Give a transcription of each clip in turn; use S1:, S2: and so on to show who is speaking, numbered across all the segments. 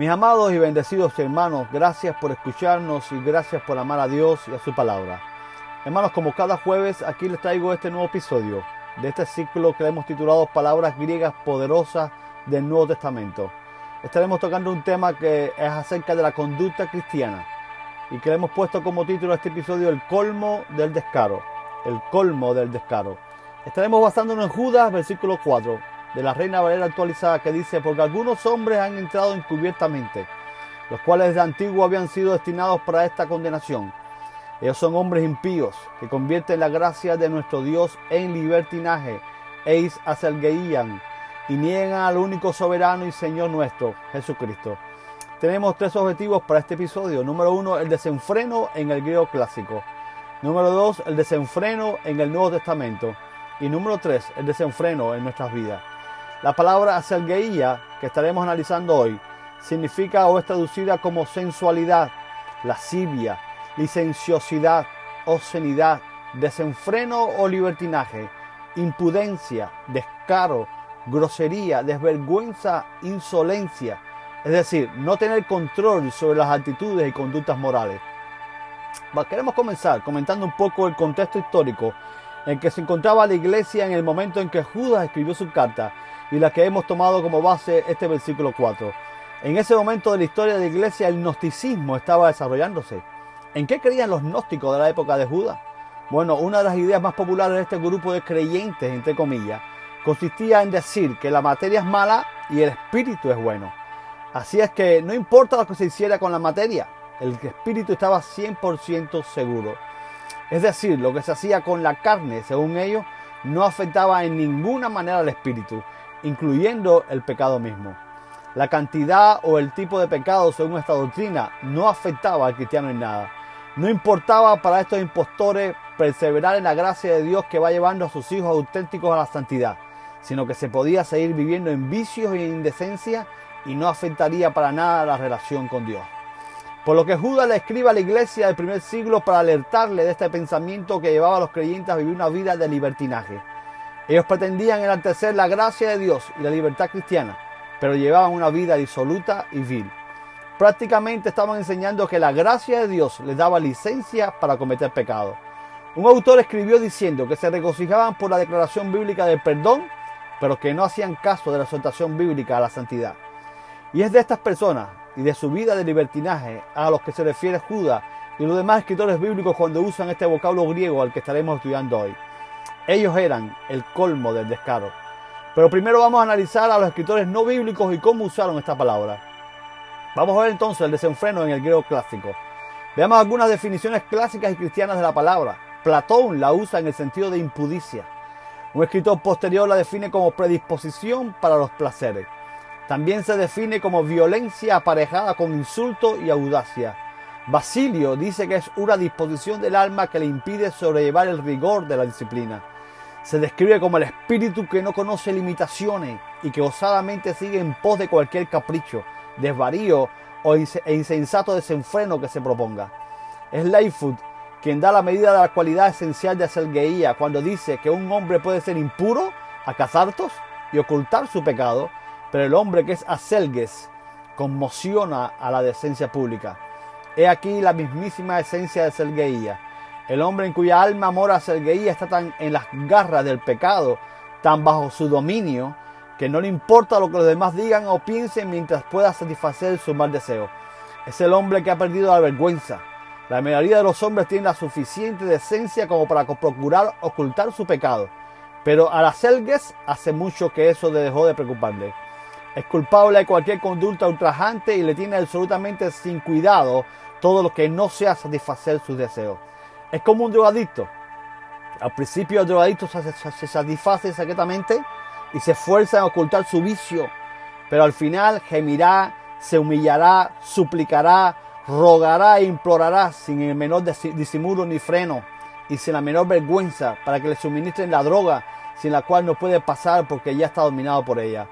S1: Mis amados y bendecidos hermanos, gracias por escucharnos y gracias por amar a Dios y a su palabra. Hermanos, como cada jueves, aquí les traigo este nuevo episodio de este ciclo que hemos titulado Palabras griegas poderosas del Nuevo Testamento. Estaremos tocando un tema que es acerca de la conducta cristiana y que le hemos puesto como título a este episodio El colmo del descaro. El colmo del descaro. Estaremos basándonos en Judas, versículo 4, de la Reina Valera actualizada que dice, porque algunos hombres han entrado encubiertamente, los cuales desde antiguo habían sido destinados para esta condenación. Ellos son hombres impíos que convierten la gracia de nuestro Dios en libertinaje, eis aselgueían, y niegan al único soberano y Señor nuestro, Jesucristo. Tenemos tres objetivos para este episodio. Número uno, el desenfreno en el griego clásico. Número dos, el desenfreno en el Nuevo Testamento. Y número tres, el desenfreno en nuestras vidas. La palabra aselgueía que estaremos analizando hoy significa o es traducida como sensualidad, lascivia, licenciosidad, obscenidad, desenfreno o libertinaje, impudencia, descaro, grosería, desvergüenza, insolencia, es decir, no tener control sobre las actitudes y conductas morales. Queremos comenzar comentando un poco el contexto histórico en que se encontraba la iglesia en el momento en que Judas escribió su carta y la que hemos tomado como base este versículo 4. En ese momento de la historia de la iglesia el gnosticismo estaba desarrollándose. ¿En qué creían los gnósticos de la época de Judas? Bueno, una de las ideas más populares de este grupo de creyentes, entre comillas, consistía en decir que la materia es mala y el espíritu es bueno. Así es que no importa lo que se hiciera con la materia, el espíritu estaba 100% seguro. Es decir, lo que se hacía con la carne, según ellos, no afectaba en ninguna manera al espíritu, incluyendo el pecado mismo. La cantidad o el tipo de pecado, según esta doctrina, no afectaba al cristiano en nada. No importaba para estos impostores perseverar en la gracia de Dios que va llevando a sus hijos auténticos a la santidad, sino que se podía seguir viviendo en vicios y en indecencia y no afectaría para nada la relación con Dios. Por lo que Judas le escribe a la iglesia del primer siglo para alertarle de este pensamiento que llevaba a los creyentes a vivir una vida de libertinaje. Ellos pretendían enaltecer la gracia de Dios y la libertad cristiana, pero llevaban una vida disoluta y vil. Prácticamente estaban enseñando que la gracia de Dios les daba licencia para cometer pecado. Un autor escribió diciendo que se regocijaban por la declaración bíblica del perdón, pero que no hacían caso de la exhortación bíblica a la santidad. Y es de estas personas y de su vida de libertinaje a los que se refiere Judas y los demás escritores bíblicos cuando usan este vocablo griego al que estaremos estudiando hoy. Ellos eran el colmo del descaro. Pero primero vamos a analizar a los escritores no bíblicos y cómo usaron esta palabra. Vamos a ver entonces el desenfreno en el griego clásico. Veamos algunas definiciones clásicas y cristianas de la palabra. Platón la usa en el sentido de impudicia. Un escritor posterior la define como predisposición para los placeres. También se define como violencia aparejada con insulto y audacia. Basilio dice que es una disposición del alma que le impide sobrellevar el rigor de la disciplina. Se describe como el espíritu que no conoce limitaciones y que osadamente sigue en pos de cualquier capricho, desvarío o e insensato desenfreno que se proponga. Es Lightfoot quien da la medida de la cualidad esencial de selgueía cuando dice que un hombre puede ser impuro, acazartos y ocultar su pecado, pero el hombre que es acelgues conmociona a la decencia pública. He aquí la mismísima esencia de Selgueía. El hombre en cuya alma mora Selgueía está tan en las garras del pecado, tan bajo su dominio, que no le importa lo que los demás digan o piensen mientras pueda satisfacer su mal deseo. Es el hombre que ha perdido la vergüenza. La mayoría de los hombres tienen la suficiente decencia como para procurar ocultar su pecado. Pero a las Selgues hace mucho que eso le dejó de preocuparle. Es culpable de cualquier conducta ultrajante y le tiene absolutamente sin cuidado todo lo que no sea satisfacer sus deseos. Es como un drogadicto. Al principio el drogadicto se, satisface secretamente y se esfuerza en ocultar su vicio, pero al final gemirá, se humillará, suplicará, rogará e implorará sin el menor disimulo ni freno y sin la menor vergüenza para que le suministren la droga sin la cual no puede pasar porque ya está dominado por ella.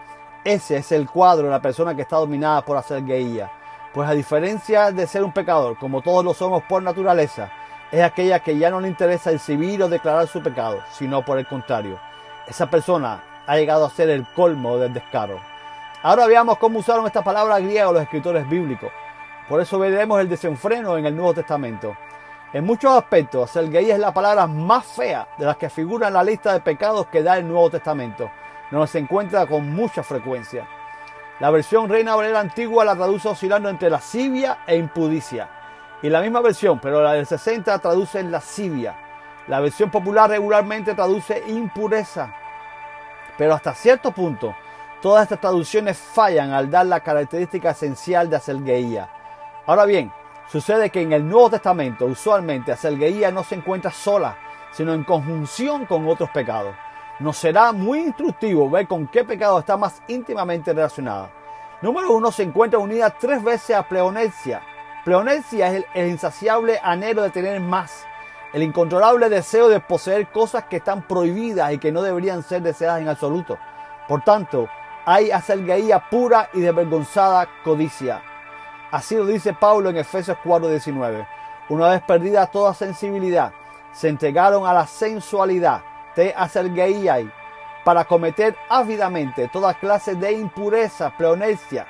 S1: Ese es el cuadro de la persona que está dominada por hacer guía. Pues a diferencia de ser un pecador, como todos lo somos por naturaleza, es aquella que ya no le interesa exhibir o declarar su pecado, sino por el contrario. Esa persona ha llegado a ser el colmo del descaro. Ahora veamos cómo usaron esta palabra griega los escritores bíblicos. Por eso veremos el desenfreno en el Nuevo Testamento. En muchos aspectos, el gay es la palabra más fea de las que figura en la lista de pecados que da el Nuevo Testamento, se encuentra con mucha frecuencia. La versión Reina Valera antigua la traduce oscilando entre lascivia e impudicia. Y la misma versión, pero la del 60 traduce lascivia. La versión popular regularmente traduce impureza. Pero hasta cierto punto, todas estas traducciones fallan al dar la característica esencial de acelgueía. Ahora bien, sucede que en el Nuevo Testamento usualmente acelgueía no se encuentra sola, sino en conjunción con otros pecados. Nos será muy instructivo ver con qué pecado está más íntimamente relacionada. Número uno, se encuentra unida tres veces a pleonesia. Pleonesia es el insaciable anhelo de tener más el incontrolable deseo de poseer cosas que están prohibidas y que no deberían ser deseadas en absoluto. Por tanto, hay acelgaía pura y desvergonzada codicia. Así lo dice Pablo en Efesios 4:19. Una vez perdida toda sensibilidad, se entregaron a la sensualidad, te acelgaíais, para cometer ávidamente toda clase de impureza, pleonesia.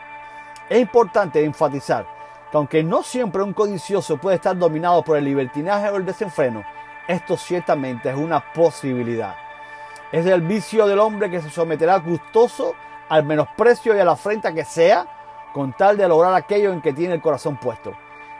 S1: Es importante enfatizar que aunque no siempre un codicioso puede estar dominado por el libertinaje o el desenfreno, esto ciertamente es una posibilidad. Es el vicio del hombre que se someterá gustoso al menosprecio y a la afrenta que sea, con tal de lograr aquello en que tiene el corazón puesto.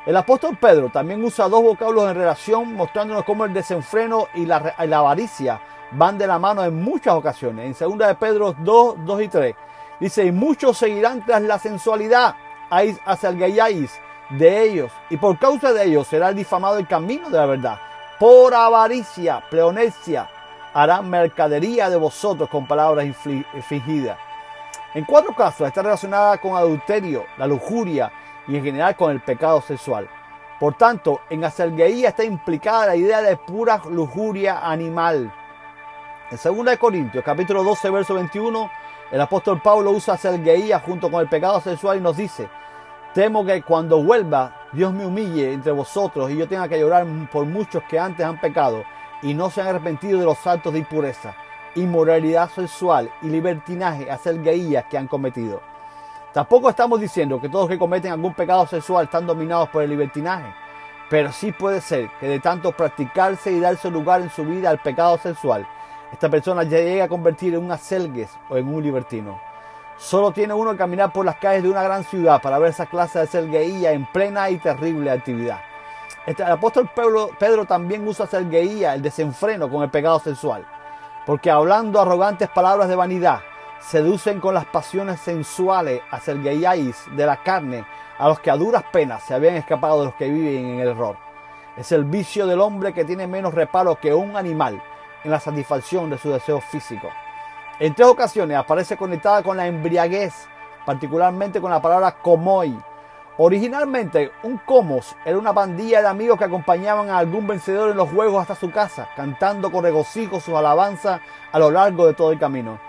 S1: El apóstol Pedro también usa dos vocablos en relación, mostrándonos cómo el desenfreno y la, avaricia van de la mano en muchas ocasiones. En 2 de Pedro 2, 2 y 3 dice, y muchos seguirán tras la sensualidad asalgayáis de ellos, y por causa de ellos será difamado el camino de la verdad. Por avaricia, pleonesia, harán mercadería de vosotros con palabras fingidas. En cuatro casos está relacionada con adulterio, la lujuria y en general con el pecado sexual. Por tanto, en acelgueía está implicada la idea de pura lujuria animal. En 2 Corintios, capítulo 12, verso 21, el apóstol Pablo usa acelgueía junto con el pecado sexual y nos dice, Temo que cuando vuelva Dios me humille entre vosotros y yo tenga que llorar por muchos que antes han pecado y no se han arrepentido de los actos de impureza, inmoralidad sexual y libertinaje, hacer gaías que han cometido. Tampoco estamos diciendo que todos que cometen algún pecado sexual están dominados por el libertinaje, pero sí puede ser que de tanto practicarse y darse lugar en su vida al pecado sexual, esta persona ya llegue a convertir en un acelgues o en un libertino. Solo tiene uno que caminar por las calles de una gran ciudad para ver esa clase de selgueía en plena y terrible actividad. Este, el apóstol Pedro, Pedro también usa selgueía, el desenfreno con el pecado sexual, porque hablando arrogantes palabras de vanidad, seducen con las pasiones sensuales a de la carne a los que a duras penas se habían escapado de los que viven en el error. Es el vicio del hombre que tiene menos reparo que un animal en la satisfacción de su deseo físico. En tres ocasiones aparece conectada con la embriaguez, particularmente con la palabra comoi. Originalmente, un comos era una pandilla de amigos que acompañaban a algún vencedor en los juegos hasta su casa, cantando con regocijo sus alabanzas a lo largo de todo el camino.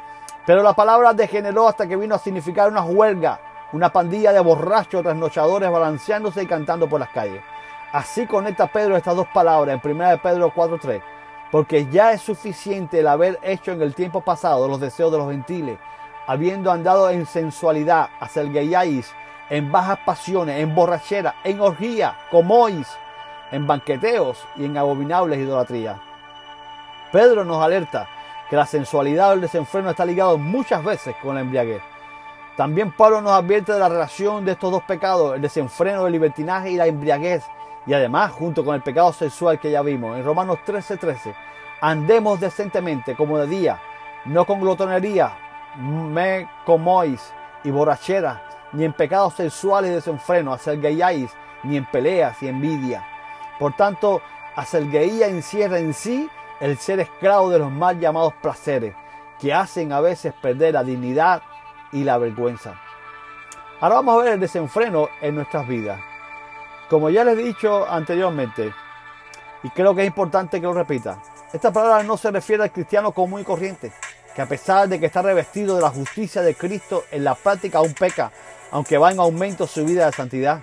S1: Pero la palabra degeneró hasta que vino a significar una huelga, una pandilla de borrachos trasnochadores balanceándose y cantando por las calles. Así conecta Pedro estas dos palabras en 1 Pedro 4.3 porque ya es suficiente el haber hecho en el tiempo pasado los deseos de los gentiles, habiendo andado en sensualidad, acelgueyáis, en bajas pasiones, en borrachera, en orgía, comois, en banqueteos y en abominables idolatrías. Pedro nos alerta que la sensualidad o el desenfreno está ligado muchas veces con la embriaguez. También Pablo nos advierte de la relación de estos dos pecados, el desenfreno, el libertinaje y la embriaguez, y además, junto con el pecado sexual que ya vimos en Romanos 13:13, andemos decentemente como de día, no con glotonería, me comois y borrachera, ni en pecados sexuales y desenfreno, gayáis, ni en peleas y envidia. Por tanto, acelgueía encierra en sí el ser esclavo de los mal llamados placeres, que hacen a veces perder la dignidad y la vergüenza. Ahora vamos a ver el desenfreno en nuestras vidas. Como ya les he dicho anteriormente, y creo que es importante que lo repita, esta palabra no se refiere al cristiano común y corriente, que a pesar de que está revestido de la justicia de Cristo, en la práctica aún peca, aunque va en aumento su vida de santidad.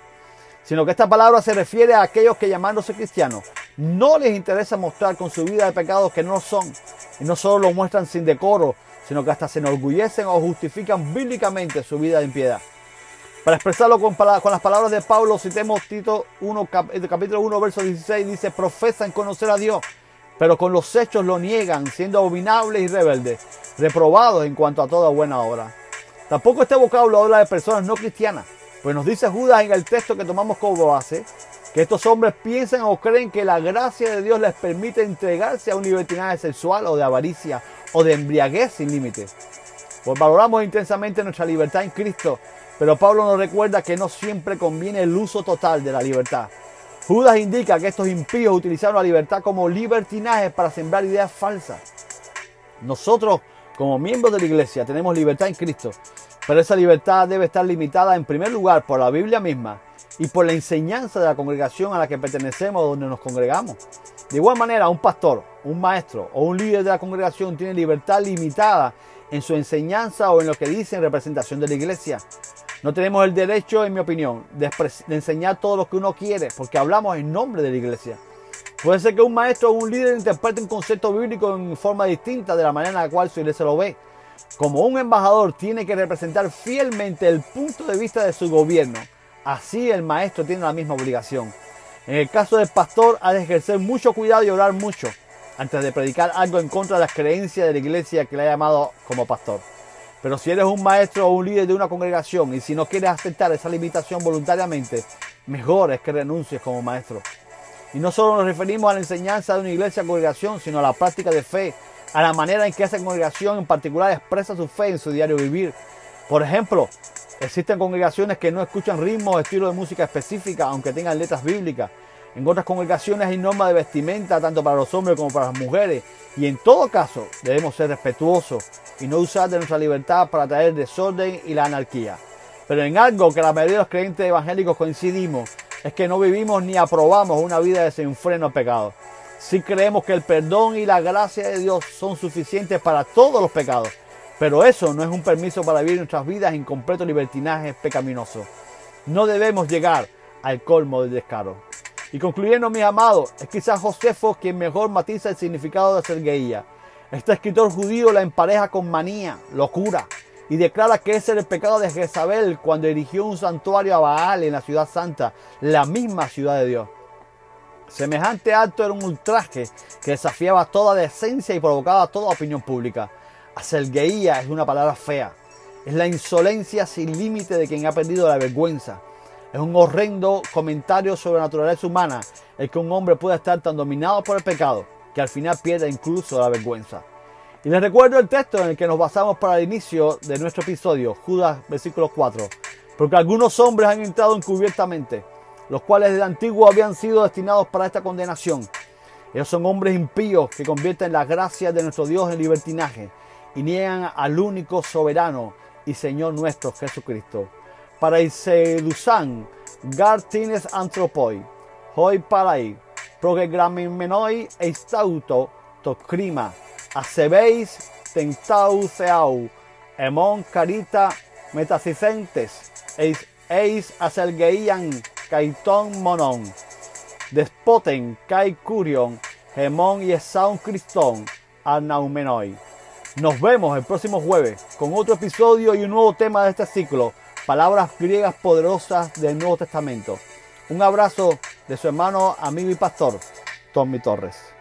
S1: Sino que esta palabra se refiere a aquellos que llamándose cristianos no les interesa mostrar con su vida de pecados que no son, y no solo lo muestran sin decoro, sino que hasta se enorgullecen o justifican bíblicamente su vida de impiedad. Para expresarlo con, con las palabras de Pablo, citemos Tito 1, capítulo 1, verso 16, dice, profesan conocer a Dios, pero con los hechos lo niegan, siendo abominables y rebeldes, reprobados en cuanto a toda buena obra. Tampoco este vocablo habla de personas no cristianas, pues nos dice Judas en el texto que tomamos como base, que estos hombres piensan o creen que la gracia de Dios les permite entregarse a un libertinaje sexual o de avaricia o de embriaguez sin límites. Pues valoramos intensamente nuestra libertad en Cristo, pero Pablo nos recuerda que no siempre conviene el uso total de la libertad. Judas indica que estos impíos utilizaron la libertad como libertinaje para sembrar ideas falsas. Nosotros, como miembros de la iglesia, tenemos libertad en Cristo, pero esa libertad debe estar limitada en primer lugar por la Biblia misma y por la enseñanza de la congregación a la que pertenecemos donde nos congregamos. De igual manera, un pastor, un maestro o un líder de la congregación tiene libertad limitada en su enseñanza o en lo que dice en representación de la iglesia. No tenemos el derecho, en mi opinión, de, enseñar todo lo que uno quiere, porque hablamos en nombre de la iglesia. Puede ser que un maestro o un líder interprete un concepto bíblico en forma distinta de la manera en la cual su iglesia lo ve. Como un embajador tiene que representar fielmente el punto de vista de su gobierno, así el maestro tiene la misma obligación. En el caso del pastor, ha de ejercer mucho cuidado y orar mucho antes de predicar algo en contra de las creencias de la iglesia que le ha llamado como pastor. Pero si eres un maestro o un líder de una congregación y si no quieres aceptar esa limitación voluntariamente, mejor es que renuncies como maestro. Y no solo nos referimos a la enseñanza de una iglesia o congregación, sino a la práctica de fe, a la manera en que esa congregación en particular expresa su fe en su diario vivir. Por ejemplo, existen congregaciones que no escuchan ritmos o estilos de música específica, aunque tengan letras bíblicas. En otras congregaciones hay normas de vestimenta tanto para los hombres como para las mujeres. Y en todo caso debemos ser respetuosos y no usar de nuestra libertad para traer desorden y la anarquía. Pero en algo que la mayoría de los creyentes evangélicos coincidimos es que no vivimos ni aprobamos una vida de desenfreno al pecado. Sí creemos que el perdón y la gracia de Dios son suficientes para todos los pecados, pero eso no es un permiso para vivir nuestras vidas en completo libertinaje pecaminoso. No debemos llegar al colmo del descaro. Y concluyendo, mis amados, es quizás Josefo quien mejor matiza el significado de ser guía. Este escritor judío la empareja con manía, locura, y declara que ese era el pecado de Jezabel cuando erigió un santuario a Baal en la ciudad santa, la misma ciudad de Dios. Semejante acto era un ultraje que desafiaba toda decencia y provocaba toda opinión pública. Acelgueía es una palabra fea. Es la insolencia sin límite de quien ha perdido la vergüenza. Es un horrendo comentario sobre la naturaleza humana el que un hombre pueda estar tan dominado por el pecado que al final pierda incluso la vergüenza. Y les recuerdo el texto en el que nos basamos para el inicio de nuestro episodio, Judas versículo 4. Porque algunos hombres han entrado encubiertamente, los cuales desde antiguo habían sido destinados para esta condenación. Ellos son hombres impíos que convierten la gracia de nuestro Dios en libertinaje y niegan al único soberano y Señor nuestro Jesucristo para Paraiseusan, Gartines anthropoi, hoi parai, progegraminmenoi eistauto tocrima, acebeis tentau seau, emon carita metasicentes, eis, eis acelgeian caiton monon, despoten kai curion, gemón y esaun cristón, anaumenoi. Nos vemos el próximo jueves con otro episodio y un nuevo tema de este ciclo palabras griegas poderosas del Nuevo Testamento. Un abrazo de su hermano, amigo y pastor, Tommy Torres.